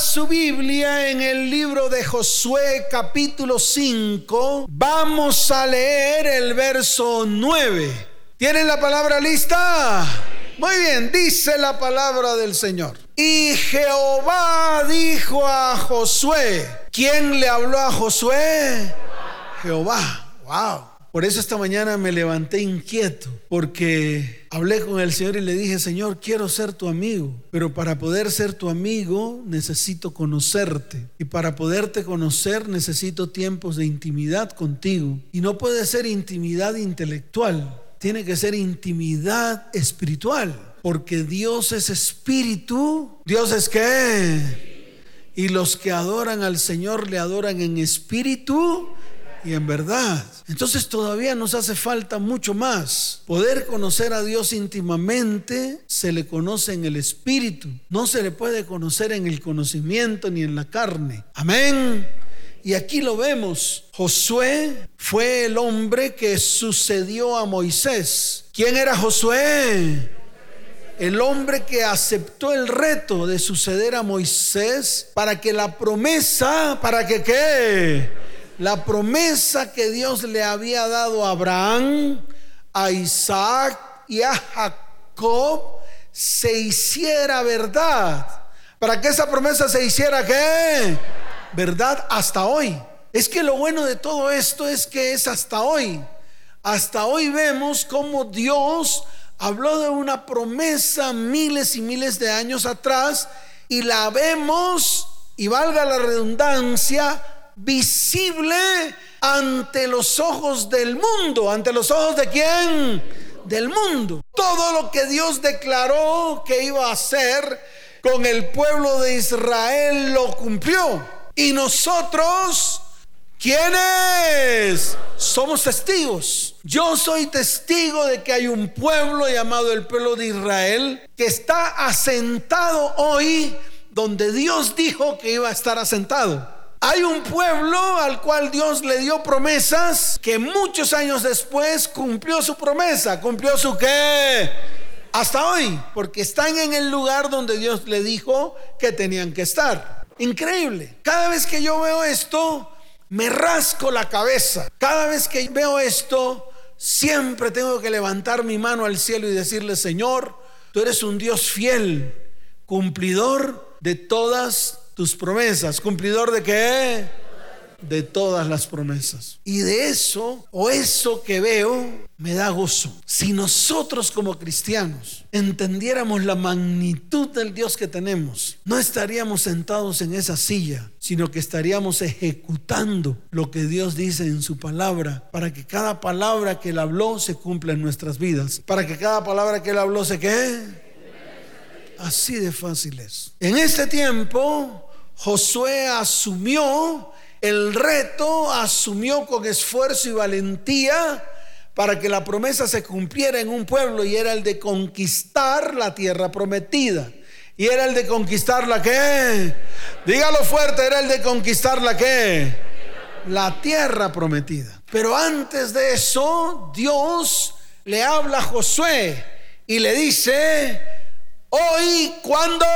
Su Biblia en el libro de Josué capítulo 5. Vamos a leer el verso 9. ¿Tienen la palabra lista? Muy bien, dice la palabra del Señor. Y Jehová dijo a Josué. ¿Quién le habló a Josué? Jehová. Wow. Por eso esta mañana me levanté inquieto, porque hablé con el Señor y le dije, Señor, quiero ser tu amigo, pero para poder ser tu amigo necesito conocerte. Y para poderte conocer necesito tiempos de intimidad contigo. Y no puede ser intimidad intelectual, tiene que ser intimidad espiritual, porque Dios es espíritu. Dios es qué? Y los que adoran al Señor le adoran en espíritu y en verdad. Entonces todavía nos hace falta mucho más. Poder conocer a Dios íntimamente se le conoce en el Espíritu. No se le puede conocer en el conocimiento ni en la carne. Amén. Y aquí lo vemos. Josué fue el hombre que sucedió a Moisés. ¿Quién era Josué? El hombre que aceptó el reto de suceder a Moisés para que la promesa, para que qué? La promesa que Dios le había dado a Abraham, a Isaac y a Jacob se hiciera verdad. Para que esa promesa se hiciera qué? Verdad hasta hoy. Es que lo bueno de todo esto es que es hasta hoy. Hasta hoy vemos cómo Dios habló de una promesa miles y miles de años atrás y la vemos, y valga la redundancia, visible ante los ojos del mundo. ¿Ante los ojos de quién? Del mundo. Todo lo que Dios declaró que iba a hacer con el pueblo de Israel lo cumplió. Y nosotros, ¿quiénes? Somos testigos. Yo soy testigo de que hay un pueblo llamado el pueblo de Israel que está asentado hoy donde Dios dijo que iba a estar asentado. Hay un pueblo al cual Dios le dio promesas que muchos años después cumplió su promesa. ¿Cumplió su qué? Hasta hoy, porque están en el lugar donde Dios le dijo que tenían que estar. Increíble. Cada vez que yo veo esto, me rasco la cabeza. Cada vez que veo esto, siempre tengo que levantar mi mano al cielo y decirle, Señor, tú eres un Dios fiel, cumplidor de todas tus promesas. ¿Cumplidor de qué? De todas las promesas. Y de eso, o eso que veo, me da gozo. Si nosotros como cristianos entendiéramos la magnitud del Dios que tenemos, no estaríamos sentados en esa silla, sino que estaríamos ejecutando lo que Dios dice en su palabra, para que cada palabra que Él habló se cumpla en nuestras vidas, para que cada palabra que Él habló se quede Así de fácil es. En este tiempo, Josué asumió el reto, asumió con esfuerzo y valentía para que la promesa se cumpliera en un pueblo y era el de conquistar la tierra prometida. Y era el de conquistar la que, dígalo fuerte, era el de conquistar la que, la tierra prometida. Pero antes de eso, Dios le habla a Josué y le dice, Hoy, cuando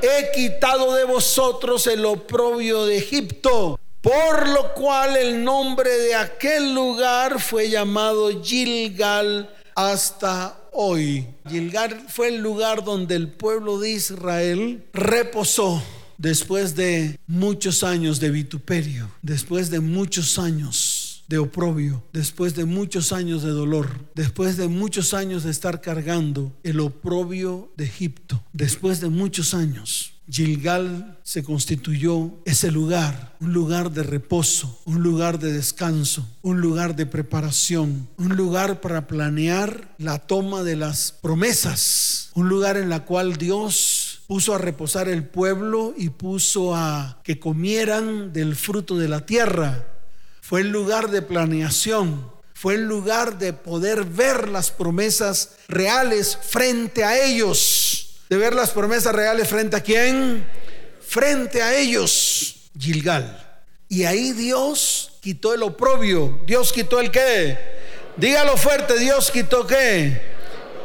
he quitado de vosotros el oprobio de Egipto, por lo cual el nombre de aquel lugar fue llamado Gilgal hasta hoy. Gilgal fue el lugar donde el pueblo de Israel reposó después de muchos años de vituperio, después de muchos años de oprobio, después de muchos años de dolor, después de muchos años de estar cargando el oprobio de Egipto, después de muchos años. Gilgal se constituyó ese lugar, un lugar de reposo, un lugar de descanso, un lugar de preparación, un lugar para planear la toma de las promesas, un lugar en la cual Dios puso a reposar el pueblo y puso a que comieran del fruto de la tierra fue el lugar de planeación, fue el lugar de poder ver las promesas reales frente a ellos. De ver las promesas reales frente a quién? Frente a ellos, Gilgal. Y ahí Dios quitó el oprobio. Dios quitó el qué? Dígalo fuerte, Dios quitó qué?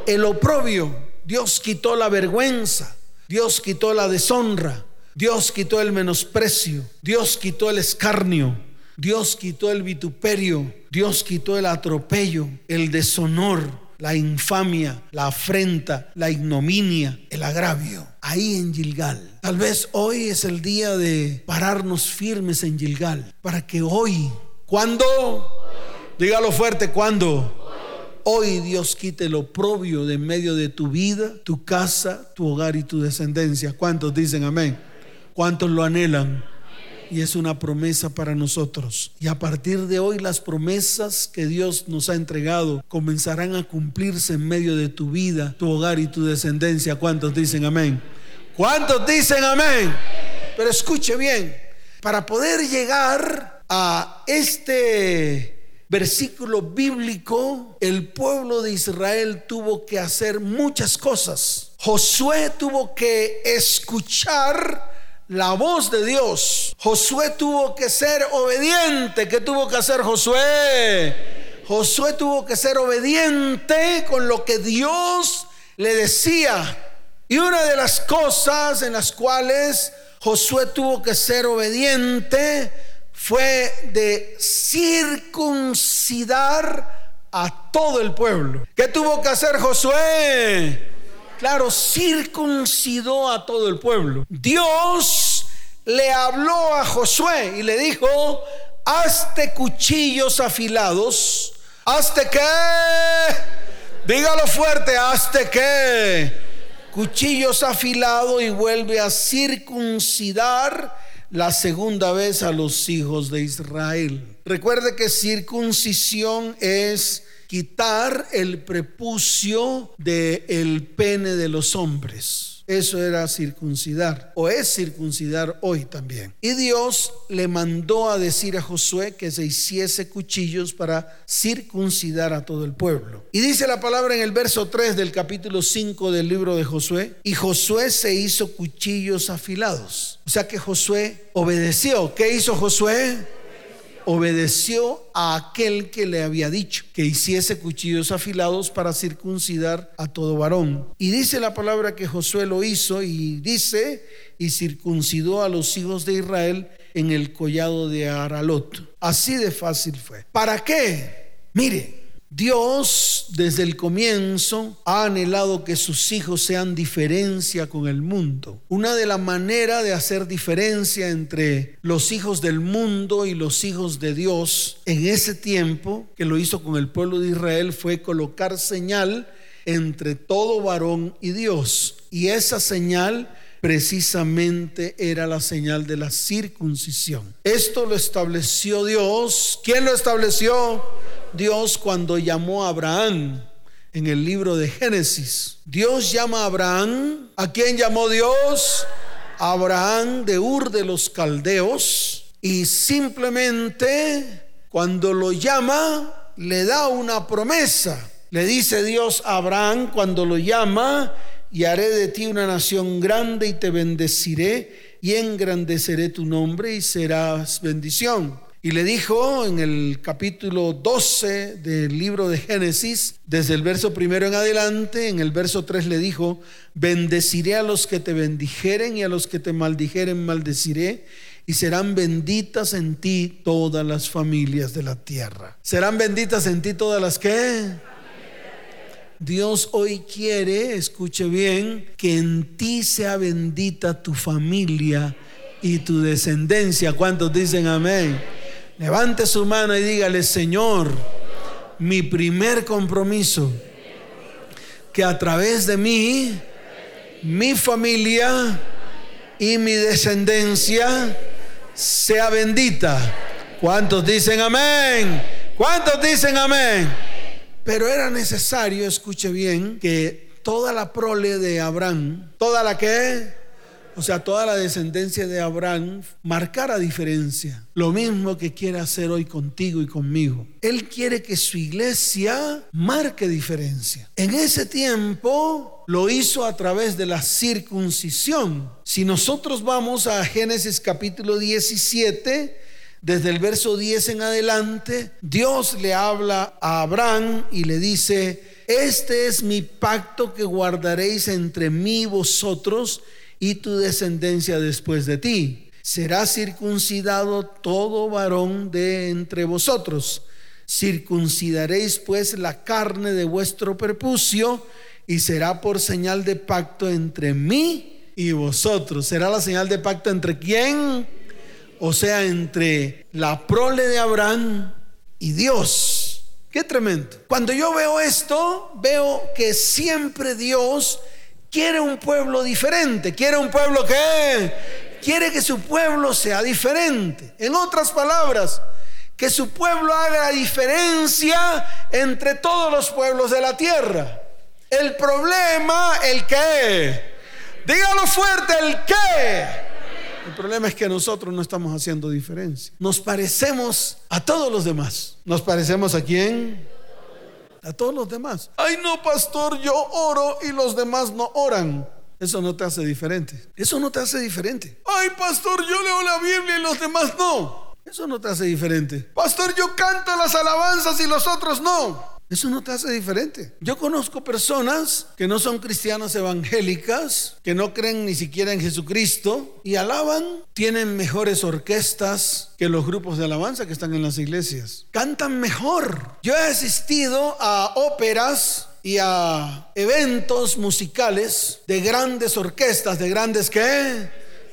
El oprobio. Dios quitó la vergüenza. Dios quitó la deshonra. Dios quitó el menosprecio, Dios quitó el escarnio, Dios quitó el vituperio, Dios quitó el atropello, el deshonor, la infamia, la afrenta, la ignominia, el agravio. Ahí en Gilgal. Tal vez hoy es el día de pararnos firmes en Gilgal. Para que hoy, cuando, dígalo fuerte, cuando hoy Dios quite lo propio de medio de tu vida, tu casa, tu hogar y tu descendencia. ¿Cuántos dicen amén? ¿Cuántos lo anhelan? Y es una promesa para nosotros. Y a partir de hoy las promesas que Dios nos ha entregado comenzarán a cumplirse en medio de tu vida, tu hogar y tu descendencia. ¿Cuántos dicen amén? ¿Cuántos dicen amén? Pero escuche bien, para poder llegar a este versículo bíblico, el pueblo de Israel tuvo que hacer muchas cosas. Josué tuvo que escuchar la voz de Dios. Josué tuvo que ser obediente. ¿Qué tuvo que hacer Josué? Josué tuvo que ser obediente con lo que Dios le decía. Y una de las cosas en las cuales Josué tuvo que ser obediente fue de circuncidar a todo el pueblo. ¿Qué tuvo que hacer Josué? Claro, circuncidó a todo el pueblo. Dios le habló a Josué y le dijo, hazte cuchillos afilados. ¿Hazte qué? Dígalo fuerte, hazte qué? Cuchillos afilados y vuelve a circuncidar la segunda vez a los hijos de Israel. Recuerde que circuncisión es quitar el prepucio del el pene de los hombres. Eso era circuncidar, o es circuncidar hoy también. Y Dios le mandó a decir a Josué que se hiciese cuchillos para circuncidar a todo el pueblo. Y dice la palabra en el verso 3 del capítulo 5 del libro de Josué, y Josué se hizo cuchillos afilados. O sea que Josué obedeció. ¿Qué hizo Josué? Obedeció a aquel que le había dicho que hiciese cuchillos afilados para circuncidar a todo varón. Y dice la palabra que Josué lo hizo y dice, y circuncidó a los hijos de Israel en el collado de Aralot. Así de fácil fue. ¿Para qué? Mire, Dios desde el comienzo ha anhelado que sus hijos sean diferencia con el mundo. Una de las maneras de hacer diferencia entre los hijos del mundo y los hijos de Dios en ese tiempo que lo hizo con el pueblo de Israel fue colocar señal entre todo varón y Dios. Y esa señal precisamente era la señal de la circuncisión. Esto lo estableció Dios. ¿Quién lo estableció? Dios cuando llamó a Abraham en el libro de Génesis. Dios llama a Abraham. ¿A quién llamó Dios? Abraham de Ur de los Caldeos. Y simplemente cuando lo llama, le da una promesa. Le dice Dios a Abraham cuando lo llama, y haré de ti una nación grande y te bendeciré y engrandeceré tu nombre y serás bendición. Y le dijo en el capítulo 12 del libro de Génesis, desde el verso primero en adelante, en el verso 3 le dijo, bendeciré a los que te bendijeren y a los que te maldijeren maldeciré, y serán benditas en ti todas las familias de la tierra. ¿Serán benditas en ti todas las que? Dios hoy quiere, escuche bien, que en ti sea bendita tu familia y tu descendencia. ¿Cuántos dicen amén? Levante su mano y dígale, Señor, mi primer compromiso, que a través de mí, mi familia y mi descendencia sea bendita. ¿Cuántos dicen amén? ¿Cuántos dicen amén? Pero era necesario, escuche bien, que toda la prole de Abraham, toda la que o sea, toda la descendencia de Abraham marcara diferencia. Lo mismo que quiere hacer hoy contigo y conmigo. Él quiere que su iglesia marque diferencia. En ese tiempo lo hizo a través de la circuncisión. Si nosotros vamos a Génesis capítulo 17, desde el verso 10 en adelante, Dios le habla a Abraham y le dice, este es mi pacto que guardaréis entre mí y vosotros y tu descendencia después de ti. Será circuncidado todo varón de entre vosotros. Circuncidaréis pues la carne de vuestro prepucio y será por señal de pacto entre mí y vosotros. ¿Será la señal de pacto entre quién? O sea, entre la prole de Abraham y Dios. Qué tremendo. Cuando yo veo esto, veo que siempre Dios quiere un pueblo diferente. Quiere un pueblo que quiere que su pueblo sea diferente. En otras palabras, que su pueblo haga la diferencia entre todos los pueblos de la tierra. El problema, el qué. Dígalo fuerte, el qué. El problema es que nosotros no estamos haciendo diferencia. Nos parecemos a todos los demás. ¿Nos parecemos a quién? A todos los demás. Ay, no, pastor, yo oro y los demás no oran. Eso no te hace diferente. Eso no te hace diferente. Ay, pastor, yo leo la Biblia y los demás no. Eso no te hace diferente. Pastor, yo canto las alabanzas y los otros no. Eso no te hace diferente. Yo conozco personas que no son cristianas evangélicas, que no creen ni siquiera en Jesucristo y alaban, tienen mejores orquestas que los grupos de alabanza que están en las iglesias. Cantan mejor. Yo he asistido a óperas y a eventos musicales de grandes orquestas, de grandes que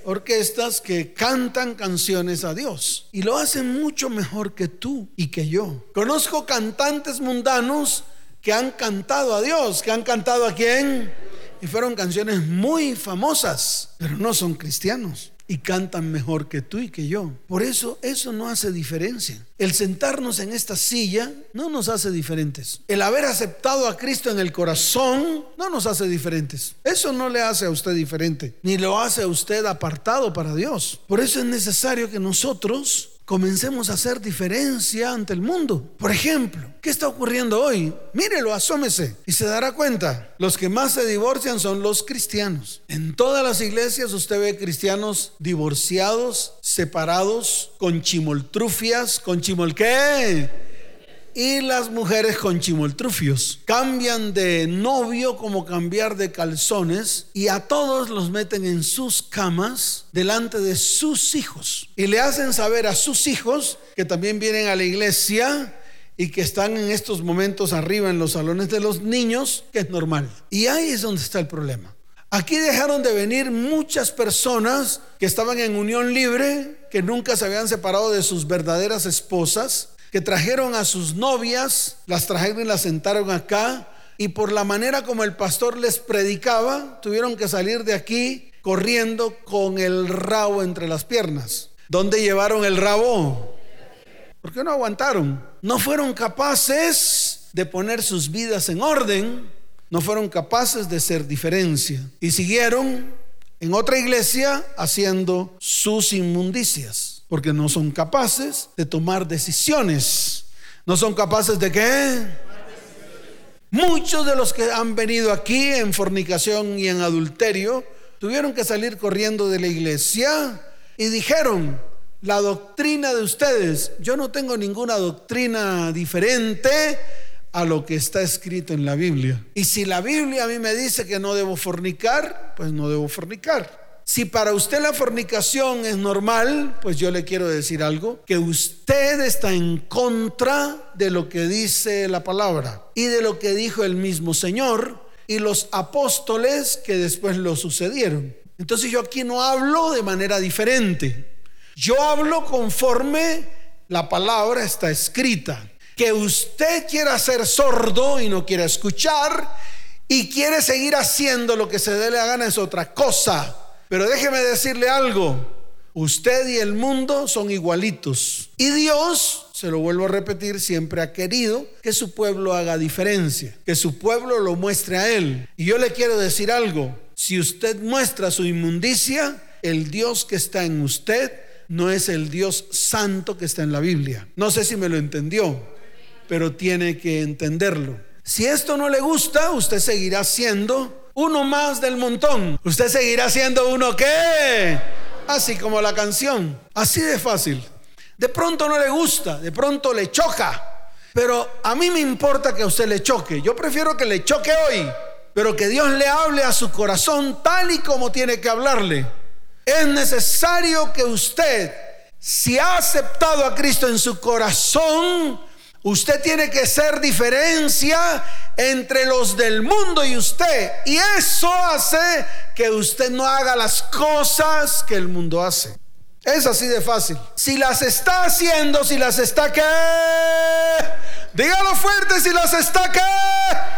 orquestas que cantan canciones a Dios y lo hacen mucho mejor que tú y que yo. Conozco cantantes mundanos que han cantado a Dios, que han cantado a quién y fueron canciones muy famosas, pero no son cristianos y cantan mejor que tú y que yo. Por eso eso no hace diferencia. El sentarnos en esta silla no nos hace diferentes. El haber aceptado a Cristo en el corazón no nos hace diferentes. Eso no le hace a usted diferente, ni lo hace a usted apartado para Dios. Por eso es necesario que nosotros comencemos a hacer diferencia ante el mundo. Por ejemplo, ¿qué está ocurriendo hoy? Mírelo, asómese y se dará cuenta. Los que más se divorcian son los cristianos. En todas las iglesias usted ve cristianos divorciados, separados, con chimoltrufias, con chimol qué? Y las mujeres con chimoltrufios. Cambian de novio como cambiar de calzones y a todos los meten en sus camas delante de sus hijos. Y le hacen saber a sus hijos que también vienen a la iglesia y que están en estos momentos arriba en los salones de los niños, que es normal. Y ahí es donde está el problema. Aquí dejaron de venir muchas personas que estaban en unión libre, que nunca se habían separado de sus verdaderas esposas, que trajeron a sus novias, las trajeron y las sentaron acá, y por la manera como el pastor les predicaba, tuvieron que salir de aquí corriendo con el rabo entre las piernas. ¿Dónde llevaron el rabo? ¿Por qué no aguantaron? No fueron capaces de poner sus vidas en orden, no fueron capaces de ser diferencia y siguieron en otra iglesia haciendo sus inmundicias porque no son capaces de tomar decisiones. ¿No son capaces de qué? Muchos de los que han venido aquí en fornicación y en adulterio tuvieron que salir corriendo de la iglesia y dijeron, la doctrina de ustedes, yo no tengo ninguna doctrina diferente a lo que está escrito en la Biblia. Y si la Biblia a mí me dice que no debo fornicar, pues no debo fornicar. Si para usted la fornicación es normal, pues yo le quiero decir algo, que usted está en contra de lo que dice la palabra y de lo que dijo el mismo Señor y los apóstoles que después lo sucedieron. Entonces yo aquí no hablo de manera diferente. Yo hablo conforme la palabra está escrita. Que usted quiera ser sordo y no quiera escuchar y quiere seguir haciendo lo que se dé la gana es otra cosa. Pero déjeme decirle algo. Usted y el mundo son igualitos. Y Dios, se lo vuelvo a repetir, siempre ha querido que su pueblo haga diferencia, que su pueblo lo muestre a Él. Y yo le quiero decir algo. Si usted muestra su inmundicia, el Dios que está en usted no es el Dios santo que está en la Biblia. No sé si me lo entendió, pero tiene que entenderlo. Si esto no le gusta, usted seguirá siendo uno más del montón. Usted seguirá siendo uno que, así como la canción, así de fácil. De pronto no le gusta, de pronto le choca, pero a mí me importa que a usted le choque. Yo prefiero que le choque hoy, pero que Dios le hable a su corazón tal y como tiene que hablarle. Es necesario que usted, si ha aceptado a Cristo en su corazón, usted tiene que ser diferencia entre los del mundo y usted. Y eso hace que usted no haga las cosas que el mundo hace. Es así de fácil. Si las está haciendo, si las está que... Dígalo fuerte si las está que...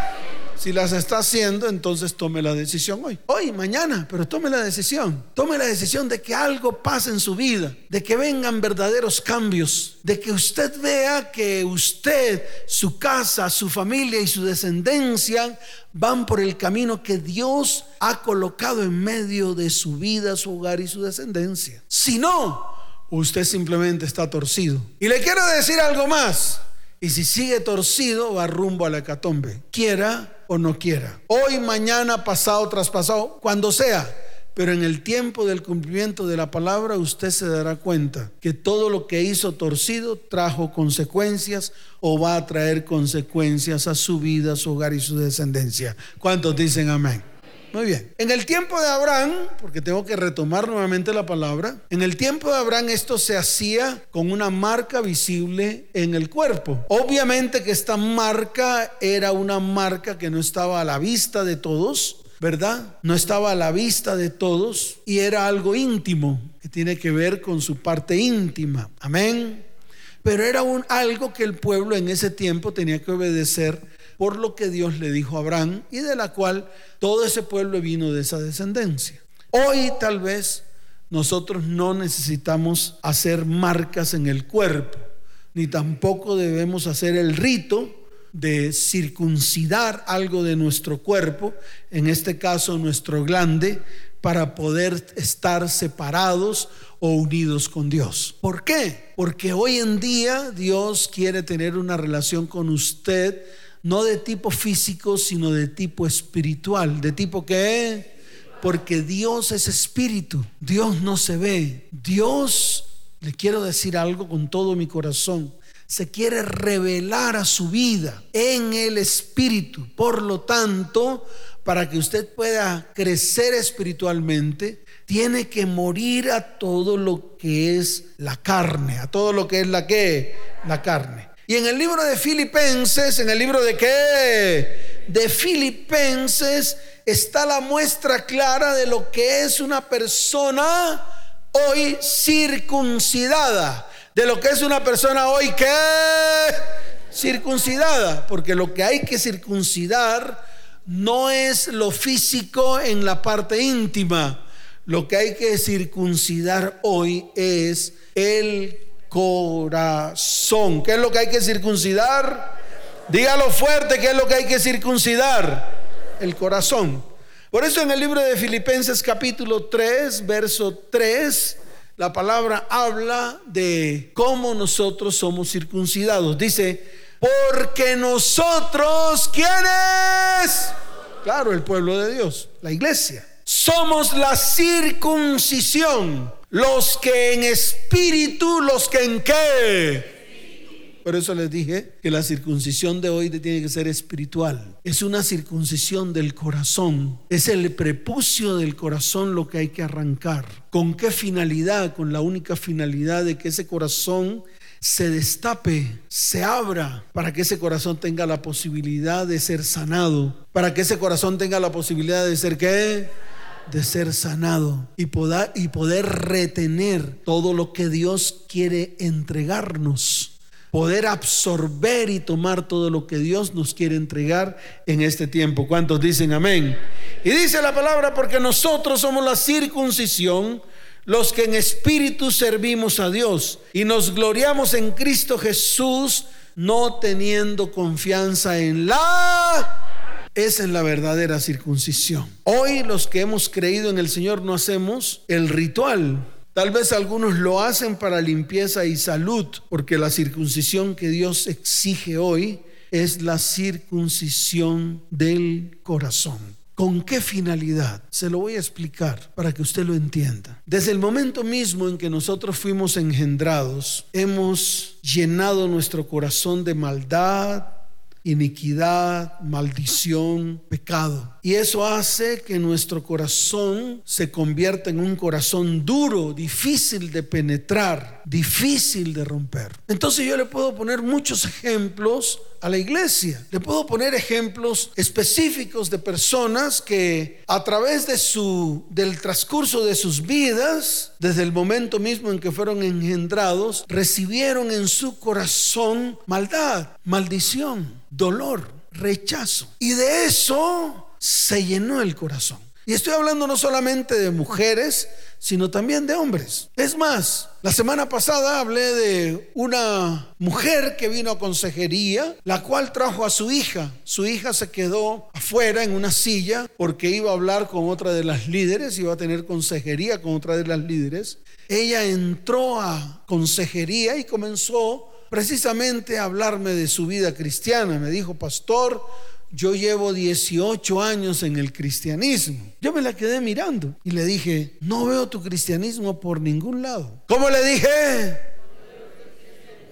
Si las está haciendo, entonces tome la decisión hoy. Hoy, mañana, pero tome la decisión. Tome la decisión de que algo pase en su vida, de que vengan verdaderos cambios, de que usted vea que usted, su casa, su familia y su descendencia van por el camino que Dios ha colocado en medio de su vida, su hogar y su descendencia. Si no, usted simplemente está torcido. Y le quiero decir algo más. Y si sigue torcido, va rumbo a la hecatombe. Quiera o no quiera. Hoy, mañana, pasado, traspasado, cuando sea. Pero en el tiempo del cumplimiento de la palabra usted se dará cuenta que todo lo que hizo torcido trajo consecuencias o va a traer consecuencias a su vida, su hogar y su descendencia. ¿Cuántos dicen amén? Muy bien. En el tiempo de Abraham, porque tengo que retomar nuevamente la palabra, en el tiempo de Abraham esto se hacía con una marca visible en el cuerpo. Obviamente que esta marca era una marca que no estaba a la vista de todos, ¿verdad? No estaba a la vista de todos y era algo íntimo que tiene que ver con su parte íntima. Amén. Pero era un, algo que el pueblo en ese tiempo tenía que obedecer por lo que Dios le dijo a Abraham y de la cual todo ese pueblo vino de esa descendencia. Hoy tal vez nosotros no necesitamos hacer marcas en el cuerpo, ni tampoco debemos hacer el rito de circuncidar algo de nuestro cuerpo, en este caso nuestro glande, para poder estar separados o unidos con Dios. ¿Por qué? Porque hoy en día Dios quiere tener una relación con usted no de tipo físico, sino de tipo espiritual. ¿De tipo qué? Porque Dios es espíritu, Dios no se ve. Dios, le quiero decir algo con todo mi corazón, se quiere revelar a su vida en el espíritu. Por lo tanto, para que usted pueda crecer espiritualmente, tiene que morir a todo lo que es la carne, a todo lo que es la la carne. Y en el libro de Filipenses, en el libro de qué? De Filipenses está la muestra clara de lo que es una persona hoy circuncidada. De lo que es una persona hoy que circuncidada. Porque lo que hay que circuncidar no es lo físico en la parte íntima. Lo que hay que circuncidar hoy es el corazón. ¿Qué es lo que hay que circuncidar? Dígalo fuerte, ¿qué es lo que hay que circuncidar? El corazón. Por eso en el libro de Filipenses capítulo 3, verso 3, la palabra habla de cómo nosotros somos circuncidados. Dice, porque nosotros, ¿quiénes? Claro, el pueblo de Dios, la iglesia. Somos la circuncisión los que en espíritu, los que en qué. Por eso les dije que la circuncisión de hoy tiene que ser espiritual. Es una circuncisión del corazón. Es el prepucio del corazón lo que hay que arrancar. ¿Con qué finalidad? Con la única finalidad de que ese corazón se destape, se abra, para que ese corazón tenga la posibilidad de ser sanado, para que ese corazón tenga la posibilidad de ser qué? De ser sanado y poder, y poder retener todo lo que Dios quiere entregarnos. Poder absorber y tomar todo lo que Dios nos quiere entregar en este tiempo. ¿Cuántos dicen amén? Y dice la palabra, porque nosotros somos la circuncisión, los que en espíritu servimos a Dios y nos gloriamos en Cristo Jesús, no teniendo confianza en la esa es la verdadera circuncisión. Hoy los que hemos creído en el Señor no hacemos el ritual. Tal vez algunos lo hacen para limpieza y salud, porque la circuncisión que Dios exige hoy es la circuncisión del corazón. ¿Con qué finalidad? Se lo voy a explicar para que usted lo entienda. Desde el momento mismo en que nosotros fuimos engendrados, hemos llenado nuestro corazón de maldad, iniquidad, maldición, pecado. Y eso hace que nuestro corazón se convierta en un corazón duro, difícil de penetrar, difícil de romper. Entonces yo le puedo poner muchos ejemplos a la iglesia. Le puedo poner ejemplos específicos de personas que a través de su del transcurso de sus vidas, desde el momento mismo en que fueron engendrados, recibieron en su corazón maldad, maldición, dolor, rechazo. Y de eso se llenó el corazón. Y estoy hablando no solamente de mujeres, sino también de hombres. Es más, la semana pasada hablé de una mujer que vino a consejería, la cual trajo a su hija. Su hija se quedó afuera en una silla porque iba a hablar con otra de las líderes, iba a tener consejería con otra de las líderes. Ella entró a consejería y comenzó precisamente a hablarme de su vida cristiana. Me dijo, pastor, yo llevo 18 años en el cristianismo. Yo me la quedé mirando y le dije, no veo tu cristianismo por ningún lado. ¿Cómo le dije?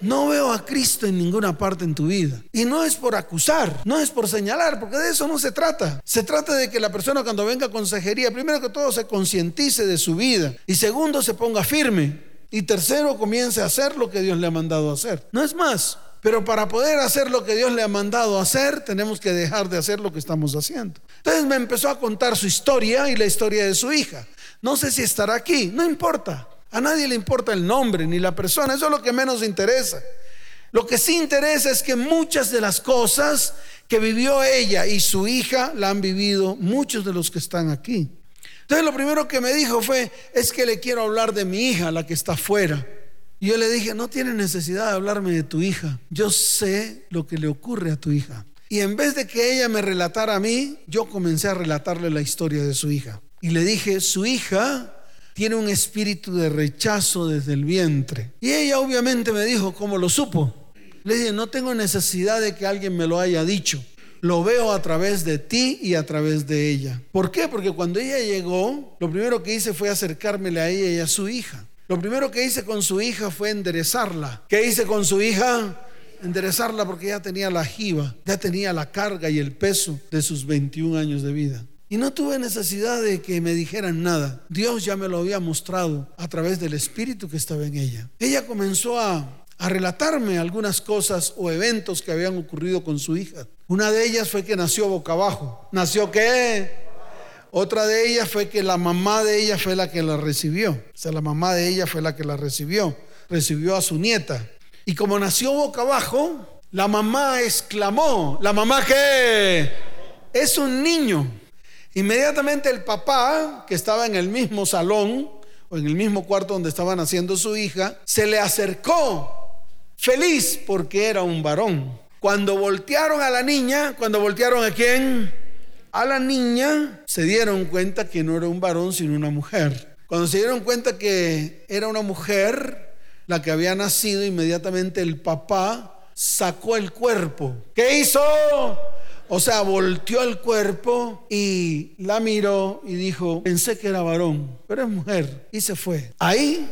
No veo a Cristo en ninguna parte en tu vida. Y no es por acusar, no es por señalar, porque de eso no se trata. Se trata de que la persona cuando venga a consejería, primero que todo se concientice de su vida y segundo se ponga firme y tercero, comience a hacer lo que Dios le ha mandado hacer. No es más. Pero para poder hacer lo que Dios le ha mandado hacer, tenemos que dejar de hacer lo que estamos haciendo. Entonces me empezó a contar su historia y la historia de su hija. No sé si estará aquí, no importa. A nadie le importa el nombre ni la persona, eso es lo que menos interesa. Lo que sí interesa es que muchas de las cosas que vivió ella y su hija la han vivido muchos de los que están aquí. Entonces lo primero que me dijo fue, es que le quiero hablar de mi hija, la que está afuera. Yo le dije, no tiene necesidad de hablarme de tu hija. Yo sé lo que le ocurre a tu hija. Y en vez de que ella me relatara a mí, yo comencé a relatarle la historia de su hija. Y le dije, su hija tiene un espíritu de rechazo desde el vientre. Y ella obviamente me dijo, ¿cómo lo supo? Le dije, no tengo necesidad de que alguien me lo haya dicho lo veo a través de ti y a través de ella. ¿Por qué? Porque cuando ella llegó, lo primero que hice fue acercármele a ella y a su hija. Lo primero que hice con su hija fue enderezarla. ¿Qué hice con su hija? Enderezarla porque ya tenía la jiba, ya tenía la carga y el peso de sus 21 años de vida. Y no tuve necesidad de que me dijeran nada. Dios ya me lo había mostrado a través del espíritu que estaba en ella. Ella comenzó a a relatarme algunas cosas o eventos que habían ocurrido con su hija. Una de ellas fue que nació boca abajo. ¿Nació qué? Otra de ellas fue que la mamá de ella fue la que la recibió. O sea, la mamá de ella fue la que la recibió. Recibió a su nieta. Y como nació boca abajo, la mamá exclamó, ¿la mamá qué? Es un niño. Inmediatamente el papá, que estaba en el mismo salón o en el mismo cuarto donde estaba naciendo su hija, se le acercó feliz porque era un varón. Cuando voltearon a la niña, cuando voltearon a quién? A la niña, se dieron cuenta que no era un varón, sino una mujer. Cuando se dieron cuenta que era una mujer, la que había nacido, inmediatamente el papá sacó el cuerpo. ¿Qué hizo? O sea, volteó el cuerpo y la miró y dijo, pensé que era varón, pero es mujer. Y se fue. Ahí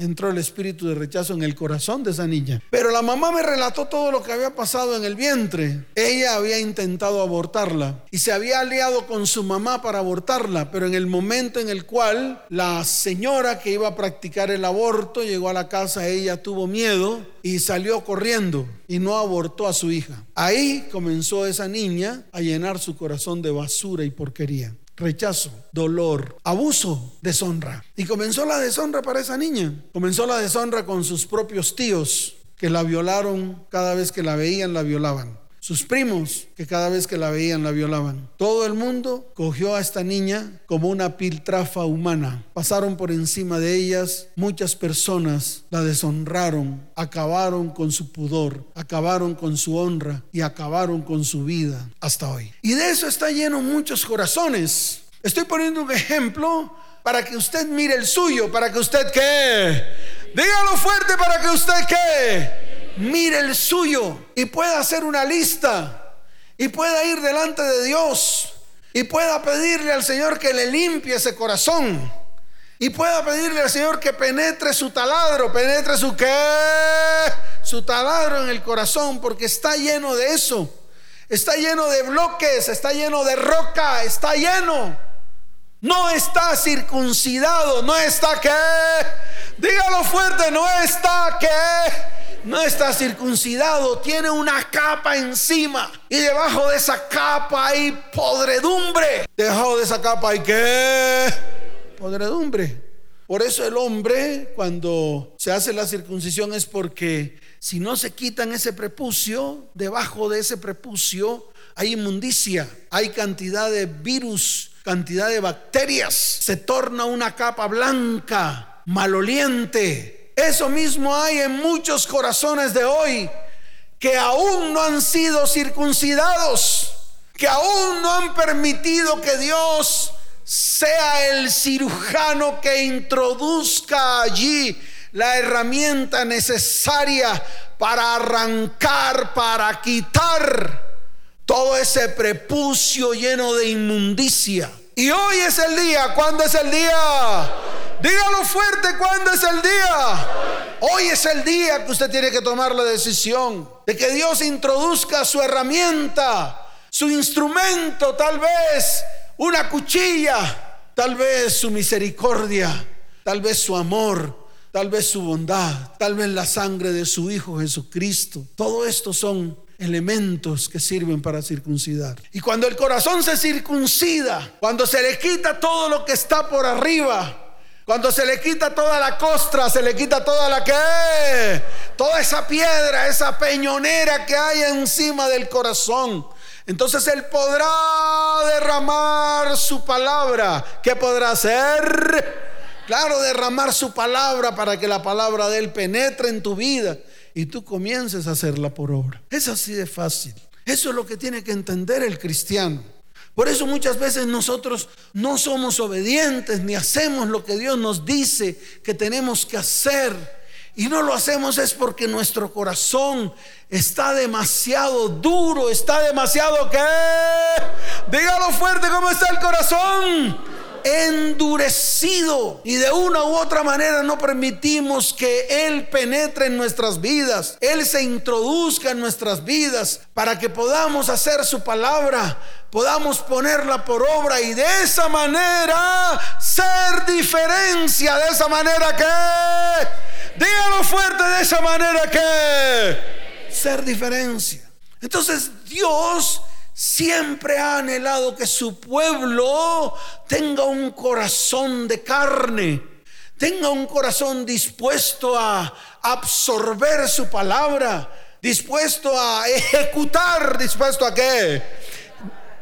entró el espíritu de rechazo en el corazón de esa niña. Pero la mamá me relató todo lo que había pasado en el vientre. Ella había intentado abortarla y se había aliado con su mamá para abortarla, pero en el momento en el cual la señora que iba a practicar el aborto llegó a la casa, ella tuvo miedo y salió corriendo y no abortó a su hija. Ahí comenzó esa niña a llenar su corazón de basura y porquería rechazo, dolor, abuso, deshonra. Y comenzó la deshonra para esa niña. Comenzó la deshonra con sus propios tíos que la violaron cada vez que la veían, la violaban sus primos, que cada vez que la veían la violaban. Todo el mundo cogió a esta niña como una piltrafa humana. Pasaron por encima de ellas, muchas personas la deshonraron, acabaron con su pudor, acabaron con su honra y acabaron con su vida hasta hoy. Y de eso está lleno muchos corazones. Estoy poniendo un ejemplo para que usted mire el suyo, para que usted qué. Dígalo fuerte para que usted qué mire el suyo y pueda hacer una lista y pueda ir delante de Dios y pueda pedirle al Señor que le limpie ese corazón y pueda pedirle al Señor que penetre su taladro, penetre su qué, su taladro en el corazón porque está lleno de eso. está lleno de bloques, está lleno de roca, está lleno. No está circuncidado, no está que, dígalo fuerte, no está que, no está circuncidado, tiene una capa encima y debajo de esa capa hay podredumbre. Debajo de esa capa hay que, podredumbre. Por eso el hombre cuando se hace la circuncisión es porque si no se quitan ese prepucio, debajo de ese prepucio hay inmundicia, hay cantidad de virus, cantidad de bacterias, se torna una capa blanca, maloliente. Eso mismo hay en muchos corazones de hoy que aún no han sido circuncidados, que aún no han permitido que Dios sea el cirujano que introduzca allí la herramienta necesaria para arrancar, para quitar todo ese prepucio lleno de inmundicia. Y hoy es el día, ¿cuándo es el día? Dígalo fuerte, ¿cuándo es el día? Hoy es el día que usted tiene que tomar la decisión de que Dios introduzca su herramienta, su instrumento, tal vez una cuchilla, tal vez su misericordia, tal vez su amor, tal vez su bondad, tal vez la sangre de su Hijo Jesucristo. Todo esto son elementos que sirven para circuncidar. Y cuando el corazón se circuncida, cuando se le quita todo lo que está por arriba, cuando se le quita toda la costra, se le quita toda la que, toda esa piedra, esa peñonera que hay encima del corazón, entonces Él podrá derramar su palabra. ¿Qué podrá hacer? Claro, derramar su palabra para que la palabra de Él penetre en tu vida y tú comiences a hacerla por obra. Es así de fácil. Eso es lo que tiene que entender el cristiano. Por eso muchas veces nosotros no somos obedientes ni hacemos lo que Dios nos dice que tenemos que hacer. Y no lo hacemos es porque nuestro corazón está demasiado duro, está demasiado que... Dígalo fuerte, ¿cómo está el corazón? Endurecido y de una u otra manera no permitimos que Él penetre en nuestras vidas, Él se introduzca en nuestras vidas para que podamos hacer su palabra, podamos ponerla por obra y de esa manera ser diferencia, de esa manera que Dígalo fuerte de esa manera que ser diferencia. Entonces Dios siempre ha anhelado que su pueblo tenga un corazón de carne, tenga un corazón dispuesto a absorber su palabra, dispuesto a ejecutar, dispuesto a qué.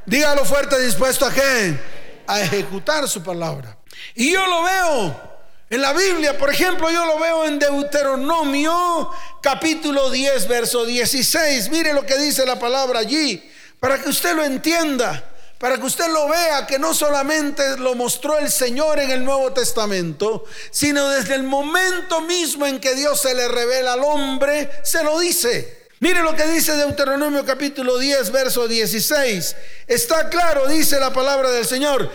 Dígalo fuerte, dispuesto a qué. A ejecutar su palabra. Y yo lo veo en la Biblia, por ejemplo, yo lo veo en Deuteronomio capítulo 10, verso 16. Mire lo que dice la palabra allí, para que usted lo entienda, para que usted lo vea, que no solamente lo mostró el Señor en el Nuevo Testamento, sino desde el momento mismo en que Dios se le revela al hombre, se lo dice. Mire lo que dice Deuteronomio capítulo 10, verso 16. Está claro, dice la palabra del Señor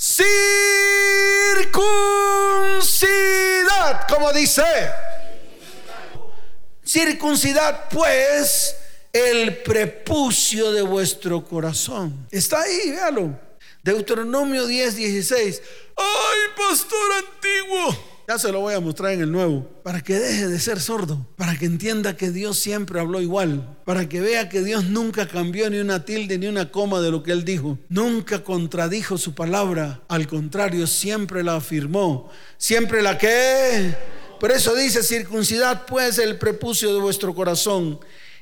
circuncidad, como dice. Circuncidad pues el prepucio de vuestro corazón. Está ahí, véalo. Deuteronomio 10, 16. ¡Ay, pastor antiguo! Ya se lo voy a mostrar en el nuevo, para que deje de ser sordo, para que entienda que Dios siempre habló igual, para que vea que Dios nunca cambió ni una tilde ni una coma de lo que Él dijo, nunca contradijo su palabra, al contrario, siempre la afirmó, siempre la que... Por eso dice, circuncidad pues el prepucio de vuestro corazón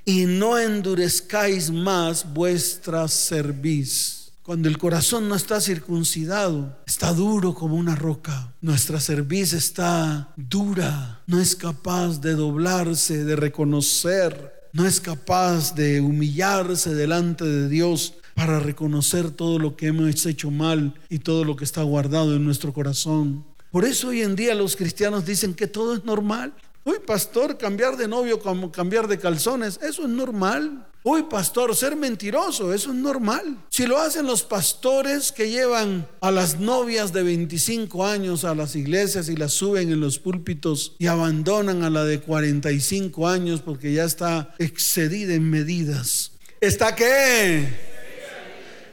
y no endurezcáis más vuestra cerviz. Cuando el corazón no está circuncidado, está duro como una roca. Nuestra cerviz está dura, no es capaz de doblarse, de reconocer, no es capaz de humillarse delante de Dios para reconocer todo lo que hemos hecho mal y todo lo que está guardado en nuestro corazón. Por eso hoy en día los cristianos dicen que todo es normal. Uy, pastor, cambiar de novio como cambiar de calzones, eso es normal. Uy, pastor, ser mentiroso, eso es normal. Si lo hacen los pastores que llevan a las novias de 25 años a las iglesias y las suben en los púlpitos y abandonan a la de 45 años porque ya está excedida en medidas. ¿Está qué?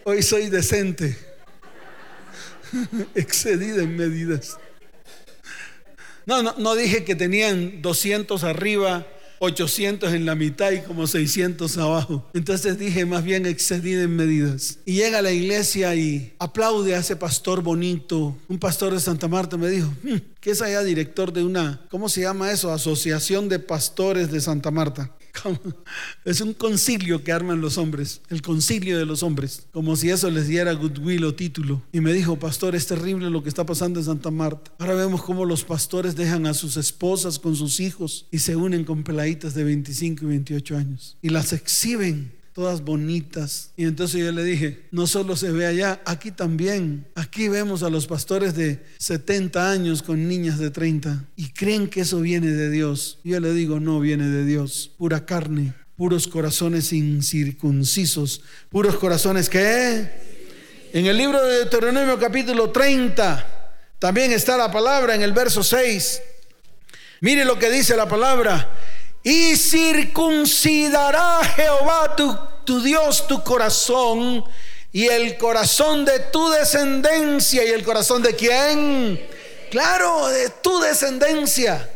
Hoy soy decente. Excedida en medidas. No, no, no dije que tenían 200 arriba 800 en la mitad y como 600 abajo. Entonces dije, más bien excedida en medidas. Y llega a la iglesia y aplaude a ese pastor bonito. Un pastor de Santa Marta me dijo, hmm, que es allá director de una, ¿cómo se llama eso? Asociación de Pastores de Santa Marta. Es un concilio que arman los hombres, el concilio de los hombres, como si eso les diera goodwill o título. Y me dijo, pastor, es terrible lo que está pasando en Santa Marta. Ahora vemos cómo los pastores dejan a sus esposas con sus hijos y se unen con peladitas de 25 y 28 años y las exhiben todas bonitas. Y entonces yo le dije, no solo se ve allá, aquí también. Aquí vemos a los pastores de 70 años con niñas de 30 y creen que eso viene de Dios. Yo le digo, no viene de Dios, pura carne, puros corazones incircuncisos, puros corazones que... En el libro de Deuteronomio capítulo 30 también está la palabra en el verso 6. Mire lo que dice la palabra y circuncidará Jehová tu, Dios tu corazón y el corazón de tu descendencia y el corazón de quién? Claro, de tu descendencia.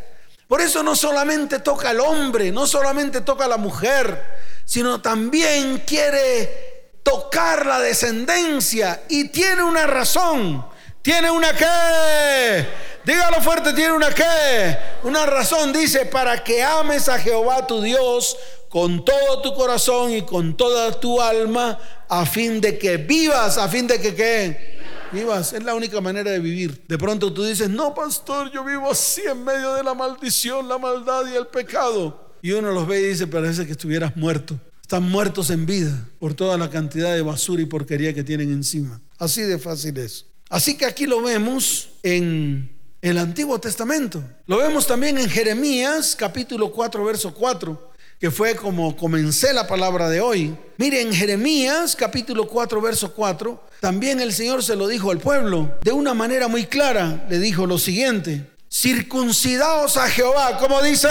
Por eso no solamente toca al hombre, no solamente toca a la mujer, sino también quiere tocar la descendencia y tiene una razón. Tiene una qué? Dígalo fuerte, tiene una qué? Una razón, dice, para que ames a Jehová tu Dios con todo tu corazón y con toda tu alma, a fin de que vivas, a fin de que qué? Vivas, es la única manera de vivir. De pronto tú dices, no, pastor, yo vivo así en medio de la maldición, la maldad y el pecado. Y uno los ve y dice, parece que estuvieras muerto. Están muertos en vida por toda la cantidad de basura y porquería que tienen encima. Así de fácil es. Así que aquí lo vemos en el Antiguo Testamento. Lo vemos también en Jeremías capítulo 4, verso 4, que fue como comencé la palabra de hoy. Miren, Jeremías capítulo 4, verso 4, también el Señor se lo dijo al pueblo de una manera muy clara. Le dijo lo siguiente, circuncidaos a Jehová, como dice,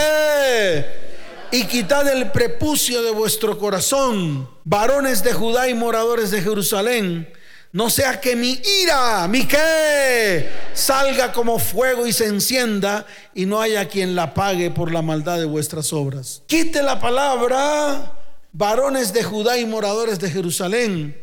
y quitad el prepucio de vuestro corazón, varones de Judá y moradores de Jerusalén no sea que mi ira, mi qué, salga como fuego y se encienda y no haya quien la pague por la maldad de vuestras obras. Quite la palabra, varones de Judá y moradores de Jerusalén.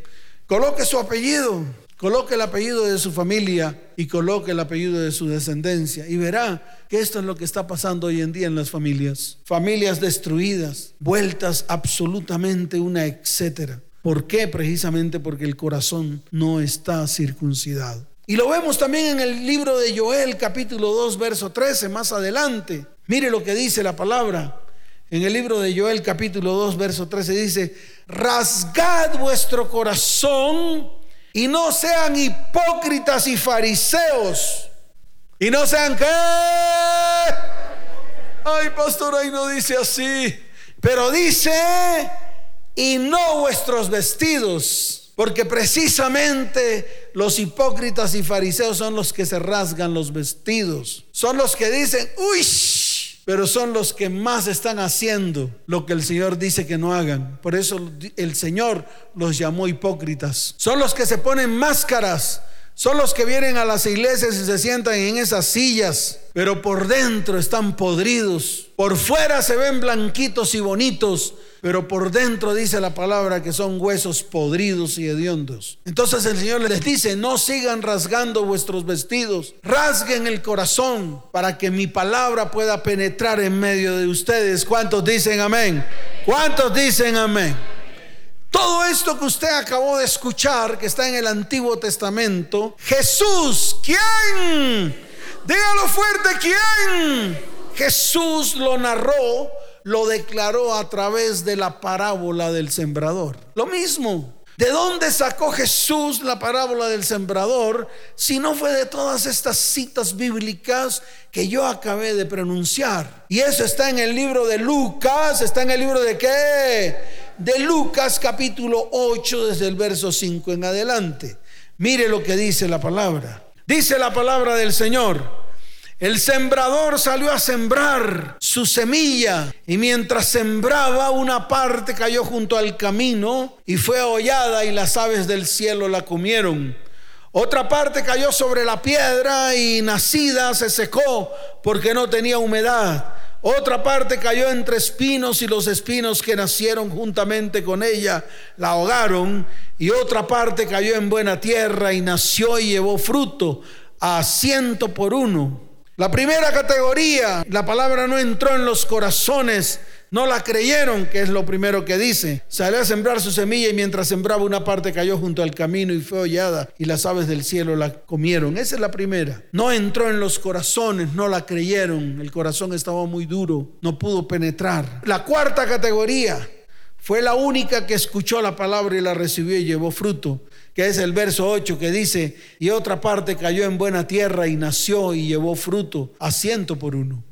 Coloque su apellido, coloque el apellido de su familia y coloque el apellido de su descendencia y verá que esto es lo que está pasando hoy en día en las familias. Familias destruidas, vueltas absolutamente una etcétera. ¿Por qué? Precisamente porque el corazón no está circuncidado. Y lo vemos también en el libro de Joel capítulo 2 verso 13 más adelante. Mire lo que dice la palabra. En el libro de Joel capítulo 2 verso 13 dice, rasgad vuestro corazón y no sean hipócritas y fariseos. Y no sean qué. Ay, pastor, ahí no dice así. Pero dice y no vuestros vestidos, porque precisamente los hipócritas y fariseos son los que se rasgan los vestidos, son los que dicen, uy, pero son los que más están haciendo lo que el Señor dice que no hagan. Por eso el Señor los llamó hipócritas. Son los que se ponen máscaras, son los que vienen a las iglesias y se sientan en esas sillas, pero por dentro están podridos. Por fuera se ven blanquitos y bonitos, pero por dentro dice la palabra que son huesos podridos y hediondos. Entonces el Señor les dice, no sigan rasgando vuestros vestidos, rasguen el corazón para que mi palabra pueda penetrar en medio de ustedes. ¿Cuántos dicen amén? ¿Cuántos dicen amén? Todo esto que usted acabó de escuchar, que está en el Antiguo Testamento, Jesús, ¿quién? Dígalo fuerte, ¿quién? Jesús lo narró lo declaró a través de la parábola del sembrador. Lo mismo. ¿De dónde sacó Jesús la parábola del sembrador si no fue de todas estas citas bíblicas que yo acabé de pronunciar? Y eso está en el libro de Lucas, está en el libro de qué? De Lucas capítulo 8 desde el verso 5 en adelante. Mire lo que dice la palabra. Dice la palabra del Señor. El sembrador salió a sembrar su semilla y mientras sembraba una parte cayó junto al camino y fue hollada y las aves del cielo la comieron. Otra parte cayó sobre la piedra y nacida se secó porque no tenía humedad. Otra parte cayó entre espinos y los espinos que nacieron juntamente con ella la ahogaron. Y otra parte cayó en buena tierra y nació y llevó fruto a ciento por uno. La primera categoría, la palabra no entró en los corazones, no la creyeron, que es lo primero que dice. Salió a sembrar su semilla y mientras sembraba una parte cayó junto al camino y fue hollada y las aves del cielo la comieron. Esa es la primera. No entró en los corazones, no la creyeron. El corazón estaba muy duro, no pudo penetrar. La cuarta categoría fue la única que escuchó la palabra y la recibió y llevó fruto que es el verso 8 que dice, y otra parte cayó en buena tierra y nació y llevó fruto a ciento por uno.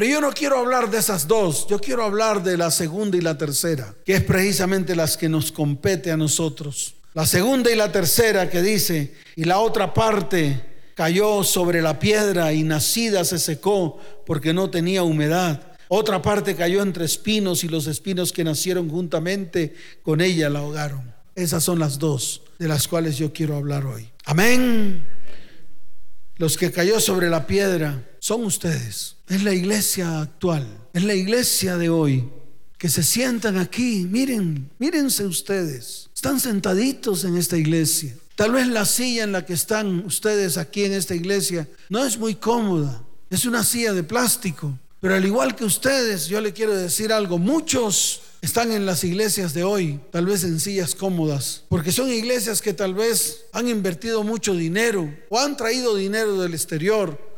Pero yo no quiero hablar de esas dos, yo quiero hablar de la segunda y la tercera, que es precisamente las que nos compete a nosotros. La segunda y la tercera que dice, y la otra parte cayó sobre la piedra y nacida se secó porque no tenía humedad. Otra parte cayó entre espinos y los espinos que nacieron juntamente con ella la ahogaron. Esas son las dos de las cuales yo quiero hablar hoy. Amén. Los que cayó sobre la piedra son ustedes. Es la iglesia actual. Es la iglesia de hoy. Que se sientan aquí. Miren, mírense ustedes. Están sentaditos en esta iglesia. Tal vez la silla en la que están ustedes aquí en esta iglesia no es muy cómoda. Es una silla de plástico. Pero al igual que ustedes, yo le quiero decir algo. Muchos están en las iglesias de hoy, tal vez en sillas cómodas, porque son iglesias que tal vez han invertido mucho dinero o han traído dinero del exterior,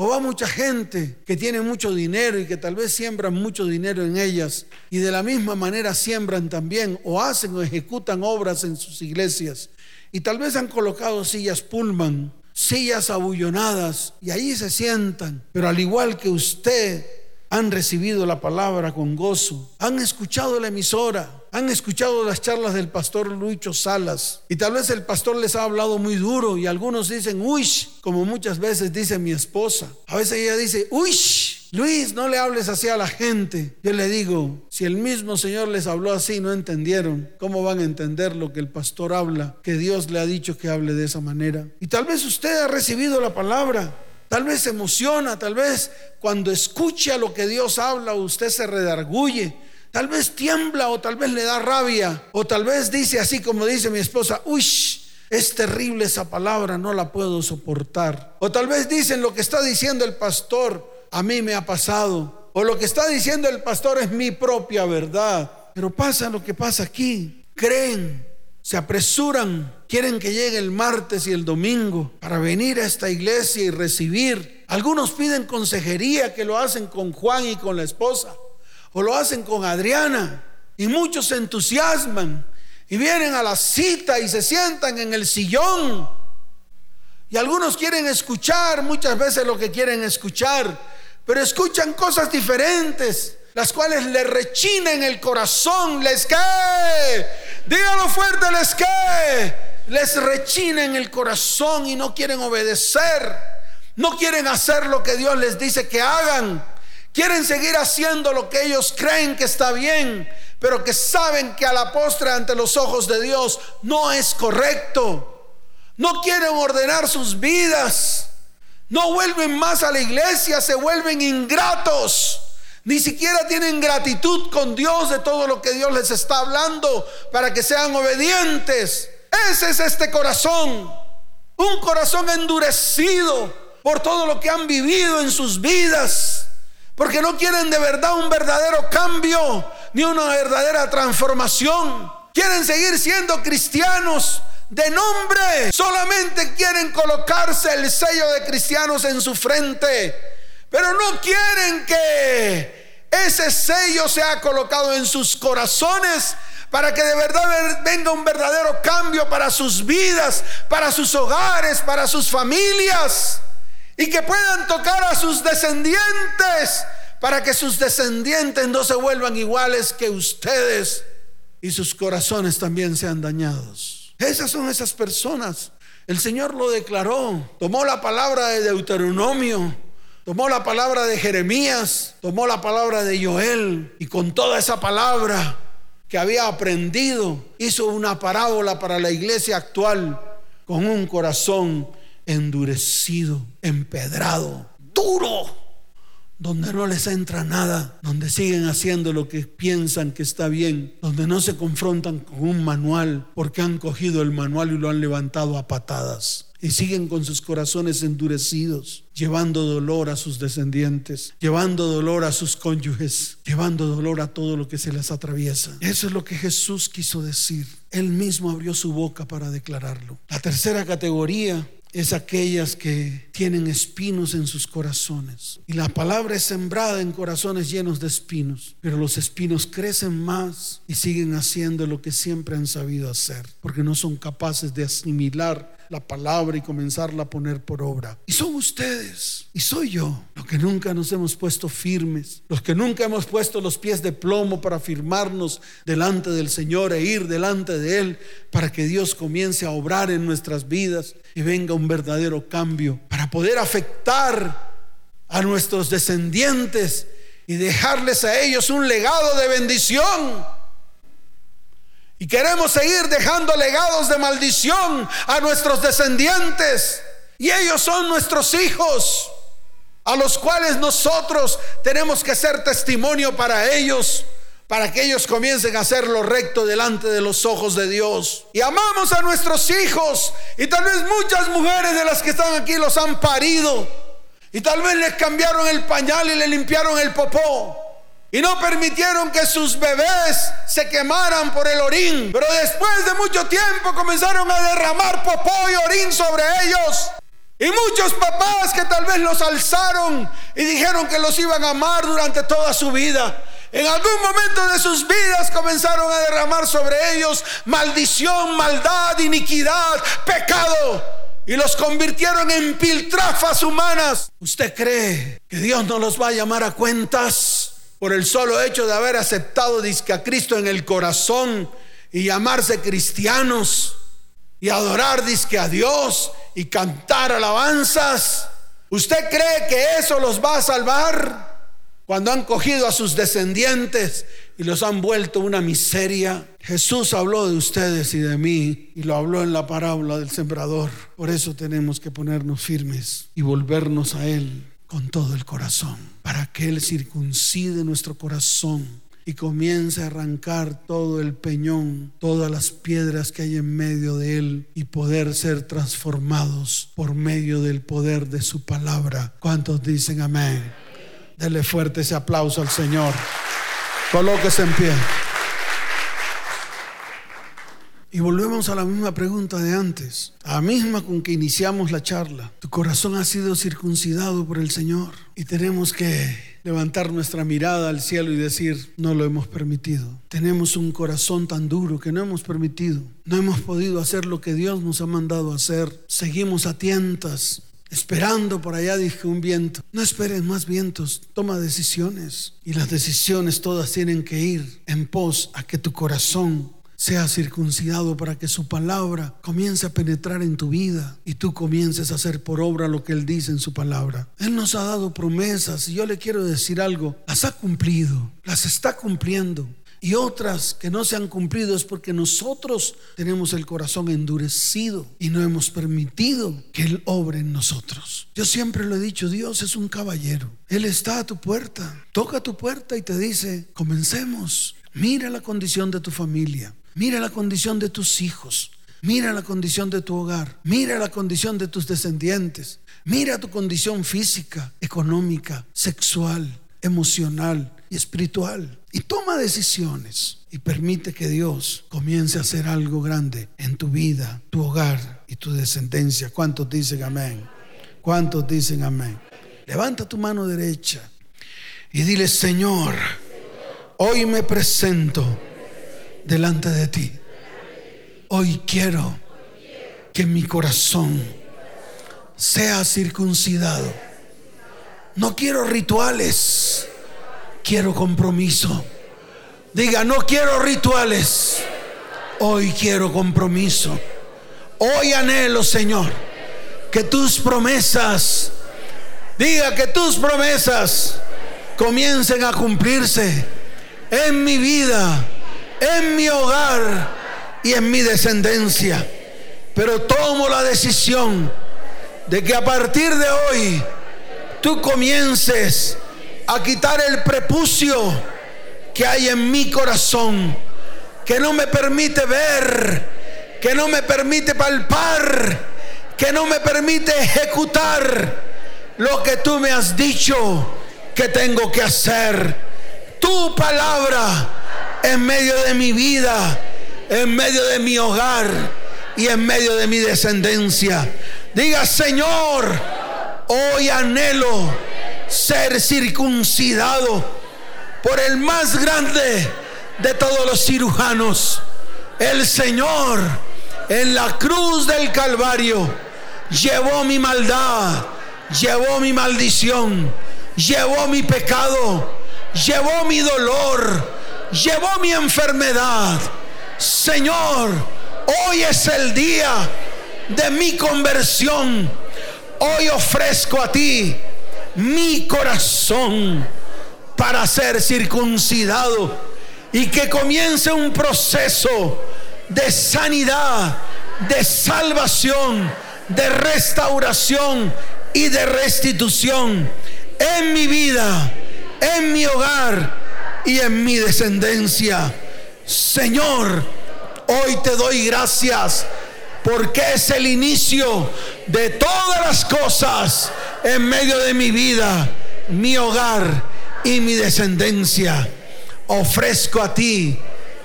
o va mucha gente que tiene mucho dinero y que tal vez siembran mucho dinero en ellas y de la misma manera siembran también o hacen o ejecutan obras en sus iglesias. Y tal vez han colocado sillas pullman, sillas abullonadas y ahí se sientan. Pero al igual que usted han recibido la palabra con gozo, han escuchado la emisora, han escuchado las charlas del pastor Lucho Salas y tal vez el pastor les ha hablado muy duro y algunos dicen, uy, como muchas veces dice mi esposa. A veces ella dice, uy, Luis, no le hables así a la gente. Yo le digo, si el mismo Señor les habló así no entendieron, ¿cómo van a entender lo que el pastor habla? Que Dios le ha dicho que hable de esa manera. Y tal vez usted ha recibido la palabra, Tal vez se emociona, tal vez cuando escucha lo que Dios habla usted se redarguye. Tal vez tiembla o tal vez le da rabia. O tal vez dice así como dice mi esposa, uy, es terrible esa palabra, no la puedo soportar. O tal vez dicen lo que está diciendo el pastor, a mí me ha pasado. O lo que está diciendo el pastor es mi propia verdad. Pero pasa lo que pasa aquí. Creen se apresuran, quieren que llegue el martes y el domingo para venir a esta iglesia y recibir. Algunos piden consejería que lo hacen con Juan y con la esposa, lo hacen con Adriana, y muchos se entusiasman. Y vienen a la cita y se sientan en el sillón. Y algunos quieren escuchar muchas veces lo que quieren escuchar, pero escuchan cosas diferentes las cuales le rechina en el corazón, les cae, dígalo fuerte, les cae, les rechina en el corazón y no quieren obedecer, no quieren hacer lo que Dios les dice que hagan, quieren seguir haciendo lo que ellos creen que está bien, pero que saben que a la postre ante los ojos de Dios no es correcto, no quieren ordenar sus vidas, no vuelven más a la iglesia, se vuelven ingratos. Ni siquiera tienen gratitud con Dios de todo lo que Dios les está hablando para que sean obedientes. Ese es este corazón. Un corazón endurecido por todo lo que han vivido en sus vidas. Porque no quieren de verdad un verdadero cambio ni una verdadera transformación. Quieren seguir siendo cristianos de nombre. Solamente quieren colocarse el sello de cristianos en su frente. Pero no quieren que ese sello se ha colocado en sus corazones para que de verdad venga un verdadero cambio para sus vidas, para sus hogares, para sus familias y que puedan tocar a sus descendientes para que sus descendientes no se vuelvan iguales que ustedes y sus corazones también sean dañados. Esas son esas personas. El Señor lo declaró, tomó la palabra de Deuteronomio tomó la palabra de Jeremías, tomó la palabra de Joel y con toda esa palabra que había aprendido, hizo una parábola para la iglesia actual con un corazón endurecido, empedrado, duro donde no les entra nada, donde siguen haciendo lo que piensan que está bien, donde no se confrontan con un manual porque han cogido el manual y lo han levantado a patadas. Y siguen con sus corazones endurecidos, llevando dolor a sus descendientes, llevando dolor a sus cónyuges, llevando dolor a todo lo que se les atraviesa. Eso es lo que Jesús quiso decir. Él mismo abrió su boca para declararlo. La tercera categoría es aquellas que tienen espinos en sus corazones. Y la palabra es sembrada en corazones llenos de espinos, pero los espinos crecen más y siguen haciendo lo que siempre han sabido hacer, porque no son capaces de asimilar la palabra y comenzarla a poner por obra. Y son ustedes, y soy yo, los que nunca nos hemos puesto firmes, los que nunca hemos puesto los pies de plomo para firmarnos delante del Señor e ir delante de Él para que Dios comience a obrar en nuestras vidas y venga un verdadero cambio, para poder afectar a nuestros descendientes y dejarles a ellos un legado de bendición y queremos seguir dejando legados de maldición a nuestros descendientes. Y ellos son nuestros hijos, a los cuales nosotros tenemos que ser testimonio para ellos, para que ellos comiencen a hacer lo recto delante de los ojos de Dios. Y amamos a nuestros hijos, y tal vez muchas mujeres de las que están aquí los han parido, y tal vez les cambiaron el pañal y le limpiaron el popó. Y no permitieron que sus bebés se quemaran por el orín. Pero después de mucho tiempo comenzaron a derramar popó y orín sobre ellos. Y muchos papás que tal vez los alzaron y dijeron que los iban a amar durante toda su vida. En algún momento de sus vidas comenzaron a derramar sobre ellos maldición, maldad, iniquidad, pecado. Y los convirtieron en piltrafas humanas. ¿Usted cree que Dios no los va a llamar a cuentas? Por el solo hecho de haber aceptado a Cristo en el corazón y llamarse cristianos y adorar disque a Dios y cantar alabanzas. ¿Usted cree que eso los va a salvar? Cuando han cogido a sus descendientes y los han vuelto una miseria. Jesús habló de ustedes y de mí y lo habló en la parábola del sembrador. Por eso tenemos que ponernos firmes y volvernos a Él con todo el corazón, para que Él circuncide nuestro corazón y comience a arrancar todo el peñón, todas las piedras que hay en medio de Él y poder ser transformados por medio del poder de su palabra. ¿Cuántos dicen amén? Dele fuerte ese aplauso al Señor. Colóquese en pie. Y volvemos a la misma pregunta de antes, a la misma con que iniciamos la charla. Tu corazón ha sido circuncidado por el Señor y tenemos que levantar nuestra mirada al cielo y decir, no lo hemos permitido. Tenemos un corazón tan duro que no hemos permitido. No hemos podido hacer lo que Dios nos ha mandado hacer. Seguimos a tientas, esperando por allá, dije, un viento. No esperes más vientos, toma decisiones. Y las decisiones todas tienen que ir en pos a que tu corazón sea circuncidado para que su palabra comience a penetrar en tu vida y tú comiences a hacer por obra lo que Él dice en su palabra. Él nos ha dado promesas y yo le quiero decir algo, las ha cumplido, las está cumpliendo. Y otras que no se han cumplido es porque nosotros tenemos el corazón endurecido y no hemos permitido que Él obre en nosotros. Yo siempre lo he dicho, Dios es un caballero. Él está a tu puerta, toca tu puerta y te dice, comencemos. Mira la condición de tu familia. Mira la condición de tus hijos. Mira la condición de tu hogar. Mira la condición de tus descendientes. Mira tu condición física, económica, sexual, emocional y espiritual. Y toma decisiones y permite que Dios comience a hacer algo grande en tu vida, tu hogar y tu descendencia. ¿Cuántos dicen amén? ¿Cuántos dicen amén? Levanta tu mano derecha y dile, Señor, hoy me presento delante de ti. Hoy quiero que mi corazón sea circuncidado. No quiero rituales, quiero compromiso. Diga, no quiero rituales, hoy quiero compromiso. Hoy anhelo, Señor, que tus promesas Diga que tus promesas comiencen a cumplirse en mi vida, en mi hogar y en mi descendencia. Pero tomo la decisión de que a partir de hoy tú comiences a quitar el prepucio que hay en mi corazón, que no me permite ver, que no me permite palpar, que no me permite ejecutar lo que tú me has dicho que tengo que hacer. Tu palabra en medio de mi vida, en medio de mi hogar y en medio de mi descendencia. Diga, Señor, hoy anhelo ser circuncidado por el más grande de todos los cirujanos, el Señor, en la cruz del Calvario, llevó mi maldad, llevó mi maldición, llevó mi pecado, llevó mi dolor, llevó mi enfermedad. Señor, hoy es el día de mi conversión. Hoy ofrezco a ti mi corazón para ser circuncidado y que comience un proceso de sanidad, de salvación, de restauración y de restitución en mi vida, en mi hogar y en mi descendencia. Señor, hoy te doy gracias porque es el inicio de todas las cosas en medio de mi vida, mi hogar y mi descendencia. Ofrezco a ti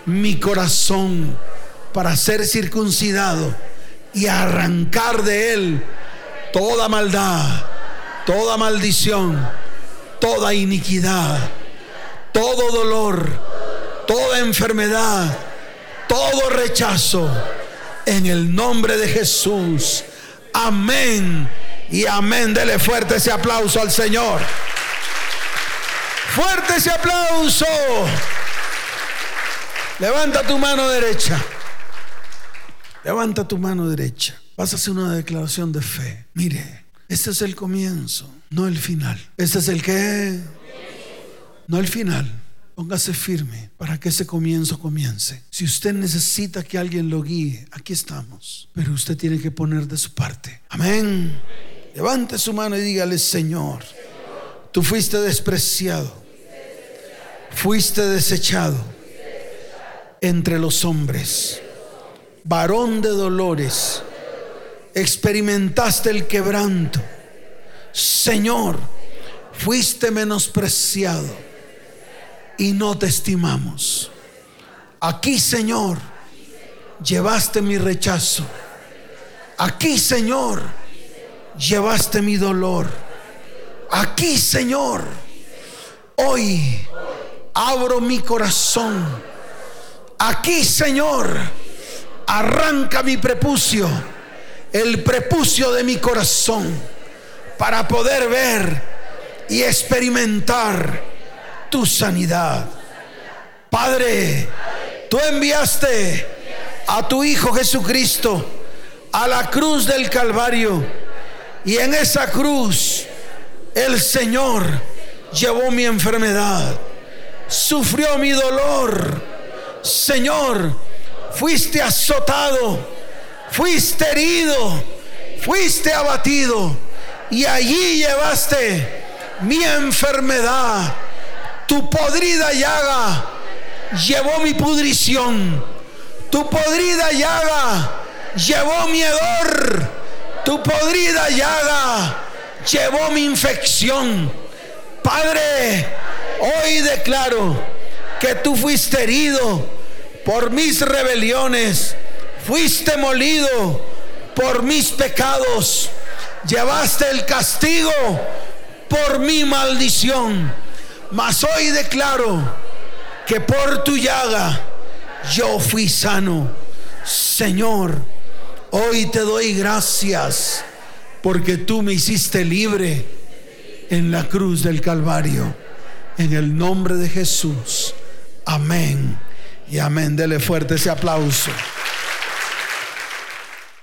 mi corazón para ser circuncidado y arrancar de él toda maldad, toda maldición, toda iniquidad, todo dolor, toda enfermedad, todo rechazo en el nombre de Jesús. Amén y amén. Dele fuerte ese aplauso al Señor. Fuerte ese aplauso. Levanta tu mano derecha. Levanta tu mano derecha. Vas a hacer una declaración de fe. Mire, este es el comienzo, no el final. Este es el que, no el final. Póngase firme para que ese comienzo comience. Si usted necesita que alguien lo guíe, aquí estamos. Pero usted tiene que poner de su parte. Amén. Levante su mano y dígale, Señor, tú fuiste despreciado, fuiste desechado entre los hombres, varón de dolores, experimentaste el quebranto. Señor, fuiste menospreciado y no te estimamos. Aquí, Señor, llevaste mi rechazo. Aquí, Señor, llevaste mi dolor. Aquí, Señor, hoy abro mi corazón. Aquí, Señor, arranca mi prepucio, el prepucio de mi corazón, para poder ver y experimentar tu sanidad. Padre, tú enviaste a tu Hijo Jesucristo a la cruz del Calvario y en esa cruz el Señor llevó mi enfermedad, sufrió mi dolor. Señor, fuiste azotado, fuiste herido, fuiste abatido y allí llevaste mi enfermedad tu podrida llaga llevó mi pudrición. Tu podrida llaga llevó mi hedor. Tu podrida llaga llevó mi infección. Padre, hoy declaro que tú fuiste herido por mis rebeliones. Fuiste molido por mis pecados. Llevaste el castigo por mi maldición mas hoy declaro que por tu llaga yo fui sano. Señor, hoy te doy gracias porque tú me hiciste libre en la cruz del Calvario. En el nombre de Jesús. Amén. Y amén. Dele fuerte ese aplauso.